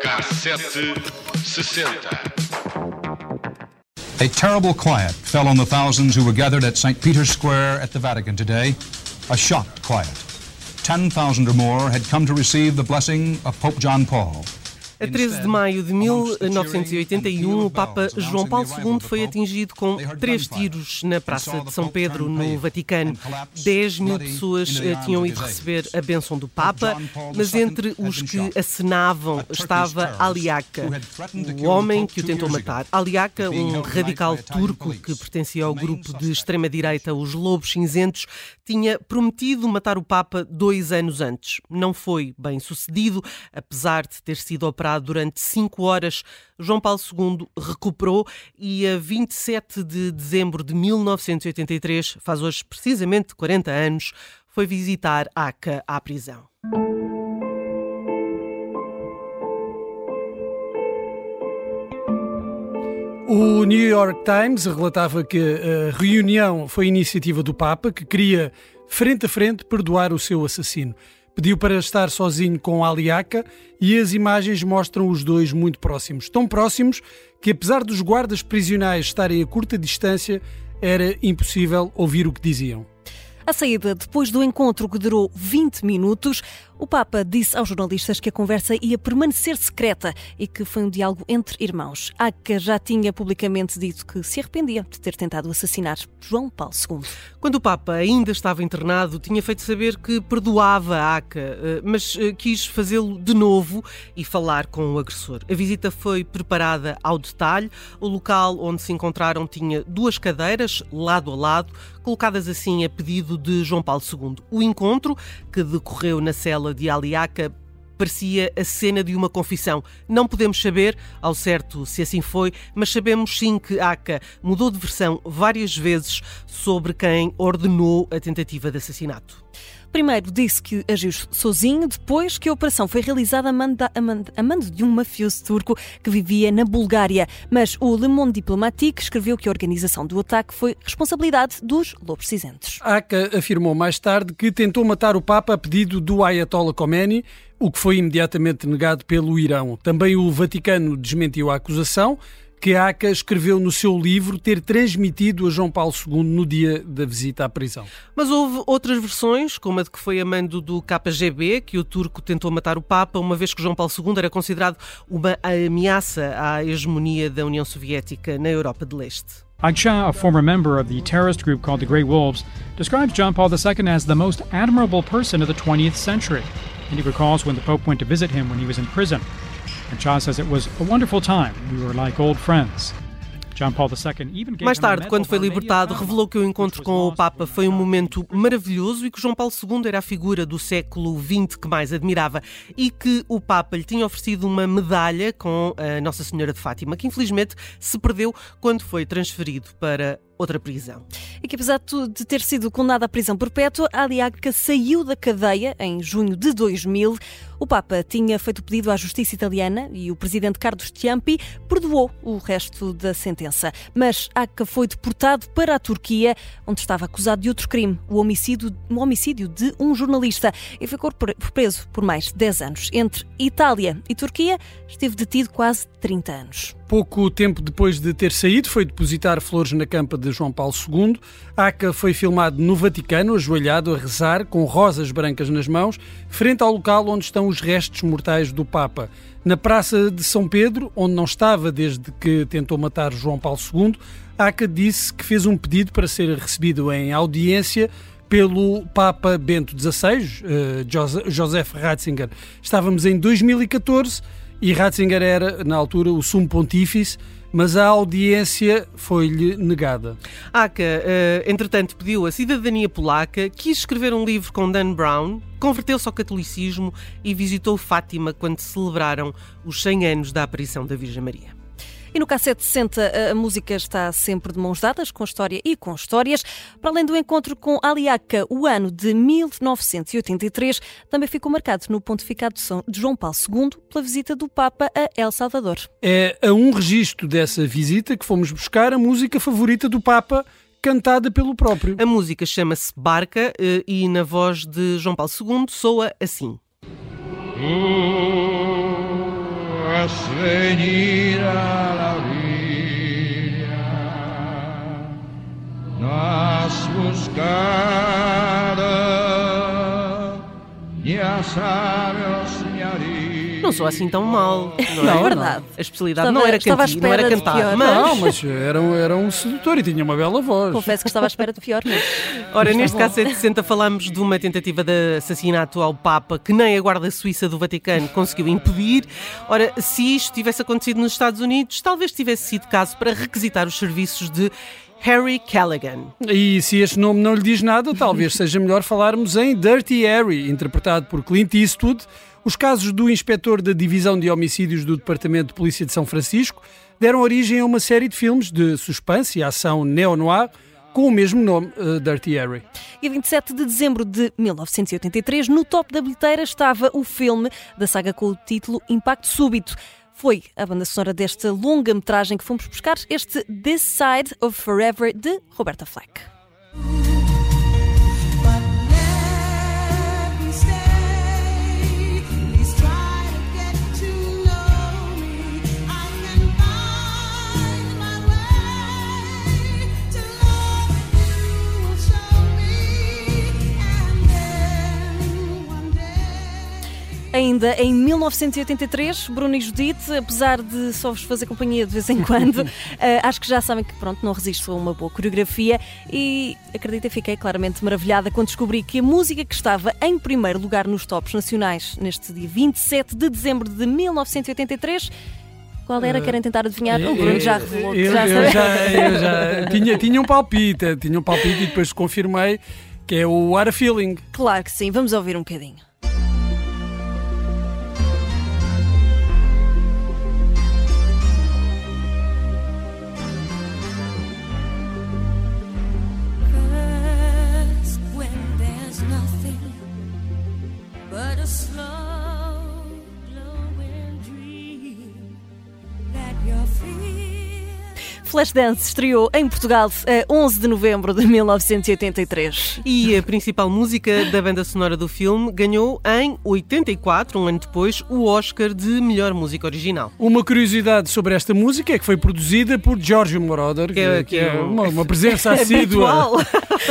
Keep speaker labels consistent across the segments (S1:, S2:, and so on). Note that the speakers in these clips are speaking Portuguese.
S1: Cassete 60.
S2: A terrible quiet fell on the thousands who were gathered at St. Peter's Square at the Vatican today. A shocked quiet. 10,000 or more had come to receive the blessing of Pope John Paul.
S3: A 13 de maio de 1981, o Papa João Paulo II foi atingido com três tiros na Praça de São Pedro, no Vaticano. 10 mil pessoas eh, tinham ido receber a bênção do Papa, mas entre os que acenavam estava Aliaca, o homem que o tentou matar. Aliaca, um radical turco que pertencia ao grupo de extrema-direita Os Lobos Cinzentos, tinha prometido matar o Papa dois anos antes. Não foi bem sucedido, apesar de ter sido operado durante cinco horas. João Paulo II recuperou e a 27 de dezembro de 1983, faz hoje precisamente 40 anos, foi visitar Aca à prisão.
S4: O New York Times relatava que a reunião foi iniciativa do Papa, que queria, frente a frente, perdoar o seu assassino. Pediu para estar sozinho com Aliaca e as imagens mostram os dois muito próximos. Tão próximos que, apesar dos guardas prisionais estarem a curta distância, era impossível ouvir o que diziam.
S5: À saída, depois do encontro que durou 20 minutos, o Papa disse aos jornalistas que a conversa ia permanecer secreta e que foi um diálogo entre irmãos. Aca já tinha publicamente dito que se arrependia de ter tentado assassinar João Paulo II.
S3: Quando o Papa ainda estava internado, tinha feito saber que perdoava Aca, eh, mas eh, quis fazê-lo de novo e falar com o agressor. A visita foi preparada ao detalhe. O local onde se encontraram tinha duas cadeiras, lado a lado, colocadas assim a pedido de João Paulo II. O encontro, que decorreu na cela de Aliaca, parecia a cena de uma confissão. Não podemos saber ao certo se assim foi, mas sabemos sim que Aca mudou de versão várias vezes sobre quem ordenou a tentativa de assassinato.
S5: Primeiro disse que agiu sozinho, depois que a operação foi realizada a mando, a mando, a mando de um mafioso turco que vivia na Bulgária. Mas o Le Monde Diplomatique escreveu que a organização do ataque foi responsabilidade dos Lobos Cinzentos.
S4: Aka afirmou mais tarde que tentou matar o Papa a pedido do Ayatollah Khomeini, o que foi imediatamente negado pelo Irão. Também o Vaticano desmentiu a acusação que a ACA escreveu no seu livro ter transmitido a João Paulo II no dia da visita à prisão.
S3: Mas houve outras versões, como a de que foi a mando do KGB, que o turco tentou matar o Papa, uma vez que João Paulo II era considerado uma ameaça à hegemonia da União Soviética na Europa de Leste.
S6: Aksha, a former member of the terrorist group called the Grey Wolves, describes John Paul II as the most admirable person of the 20th century, and he recalls when the Pope went to visit him when he was in prison. Shaw says it was a wonderful time. We were like old friends.
S3: Mais tarde, quando foi libertado, revelou que o encontro com o Papa foi um momento maravilhoso e que João Paulo II era a figura do século XX que mais admirava e que o Papa lhe tinha oferecido uma medalha com a Nossa Senhora de Fátima, que infelizmente se perdeu quando foi transferido para outra prisão.
S5: E que apesar de ter sido condenado à prisão perpétua, Aliaga saiu da cadeia em junho de 2000. O Papa tinha feito pedido à justiça italiana e o presidente Carlos Ciampi perdoou o resto da sentença. Mas Aca foi deportado para a Turquia, onde estava acusado de outro crime, o homicídio, o homicídio de um jornalista, e ficou preso por mais de 10 anos. Entre Itália e Turquia, esteve detido quase 30 anos.
S4: Pouco tempo depois de ter saído, foi depositar flores na campa de João Paulo II. Aca foi filmado no Vaticano, ajoelhado a rezar, com rosas brancas nas mãos, frente ao local onde estão os restos mortais do Papa. Na Praça de São Pedro, onde não estava desde que tentou matar João Paulo II, Aca disse que fez um pedido para ser recebido em audiência pelo Papa Bento XVI, uh, Joseph Ratzinger. Estávamos em 2014 e Ratzinger era, na altura, o sumo pontífice, mas a audiência foi-lhe negada.
S3: Aca, uh, entretanto, pediu a cidadania polaca, quis escrever um livro com Dan Brown, converteu-se ao catolicismo e visitou Fátima quando celebraram os 100 anos da aparição da Virgem Maria.
S5: E no K760 a música está sempre de mãos dadas, com história e com histórias. Para além do encontro com Aliaca, o ano de 1983 também ficou marcado no pontificado de João Paulo II pela visita do Papa a El Salvador.
S4: É a um registro dessa visita que fomos buscar a música favorita do Papa, cantada pelo próprio.
S3: A música chama-se Barca eh, e na voz de João Paulo II soa assim.
S7: hagas venir a la vida. No has buscado, ya sabes.
S3: Não sou assim tão mal. Não,
S5: não
S3: é
S5: verdade.
S3: A especialidade estava, não era cantar, não era cantar.
S4: Mas... Não, mas era, era um sedutor e tinha uma bela voz.
S5: Confesso que estava à espera de pior. Mas...
S3: Ora, neste caso 760 falamos de uma tentativa de assassinato ao Papa que nem a Guarda Suíça do Vaticano conseguiu impedir. Ora, se isto tivesse acontecido nos Estados Unidos, talvez tivesse sido caso para requisitar os serviços de Harry Callaghan.
S4: E se este nome não lhe diz nada, talvez seja melhor falarmos em Dirty Harry, interpretado por Clint Eastwood. Os casos do inspetor da Divisão de Homicídios do Departamento de Polícia de São Francisco deram origem a uma série de filmes de suspense e ação neo-noir com o mesmo nome, uh, Dirty Harry.
S5: E 27 de dezembro de 1983, no top da bilheteira estava o filme da saga com o título Impacto Súbito. Foi a banda sonora desta longa-metragem que fomos buscar, este This Side of Forever, de Roberta Fleck. Ainda em 1983, Bruno e Judite, apesar de só vos fazer companhia de vez em quando, uh, acho que já sabem que pronto, não resisto a uma boa coreografia e acredito fiquei claramente maravilhada quando descobri que a música que estava em primeiro lugar nos tops nacionais neste dia 27 de dezembro de 1983 qual era? Uh, Querem tentar adivinhar? o Bruno já revelou.
S4: Eu,
S5: já,
S4: eu já, eu já tinha, tinha um palpite, tinha um palpite e depois confirmei que é o What a Feeling.
S5: Claro que sim, vamos ouvir um bocadinho. Flashdance estreou em Portugal a 11 de novembro de 1983.
S3: E a principal música da banda sonora do filme ganhou em 84, um ano depois, o Oscar de melhor música original.
S4: Uma curiosidade sobre esta música é que foi produzida por Giorgio Moroder, que, é, que é uma, uma presença assídua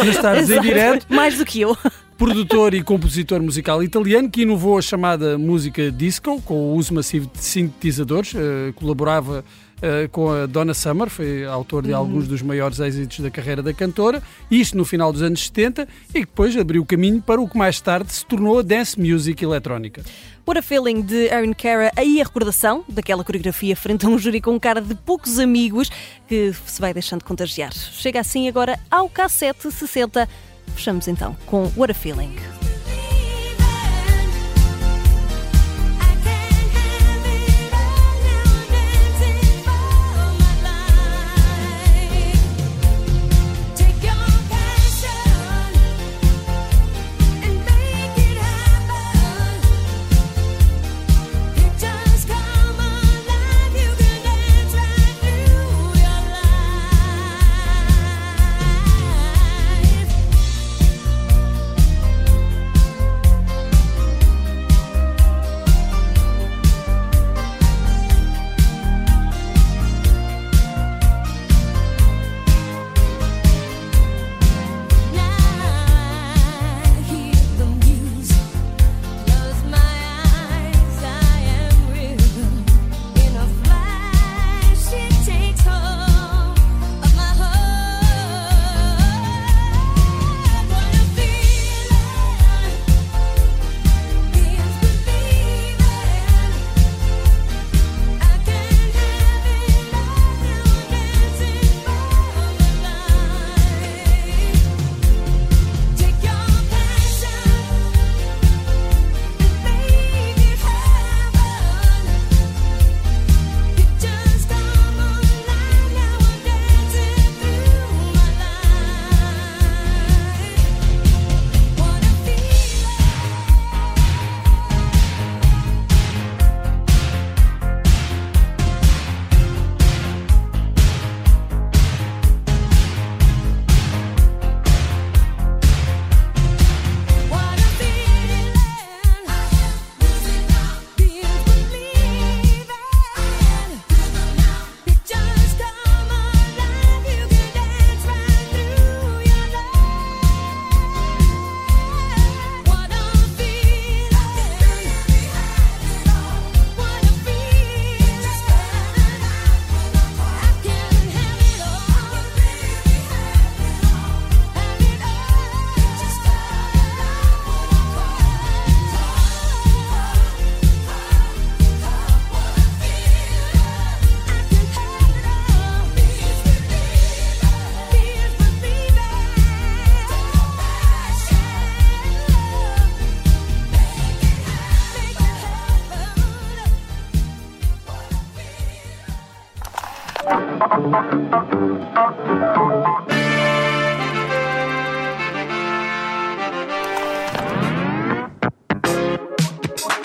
S4: nas tardes em direto.
S5: Mais do que eu
S4: produtor e compositor musical italiano que inovou a chamada música disco com o uso massivo de sintetizadores, uh, colaborava Uh, com a Donna Summer, foi autor de uhum. alguns dos maiores êxitos da carreira da cantora, isto no final dos anos 70, e depois abriu o caminho para o que mais tarde se tornou a dance music eletrónica.
S5: Por a Feeling de Aaron Cara, aí a recordação daquela coreografia frente a um júri com cara de poucos amigos que se vai deixando contagiar. Chega assim agora ao K760. Fechamos então com What a Feeling.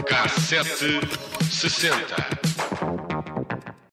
S1: Cassete sessenta.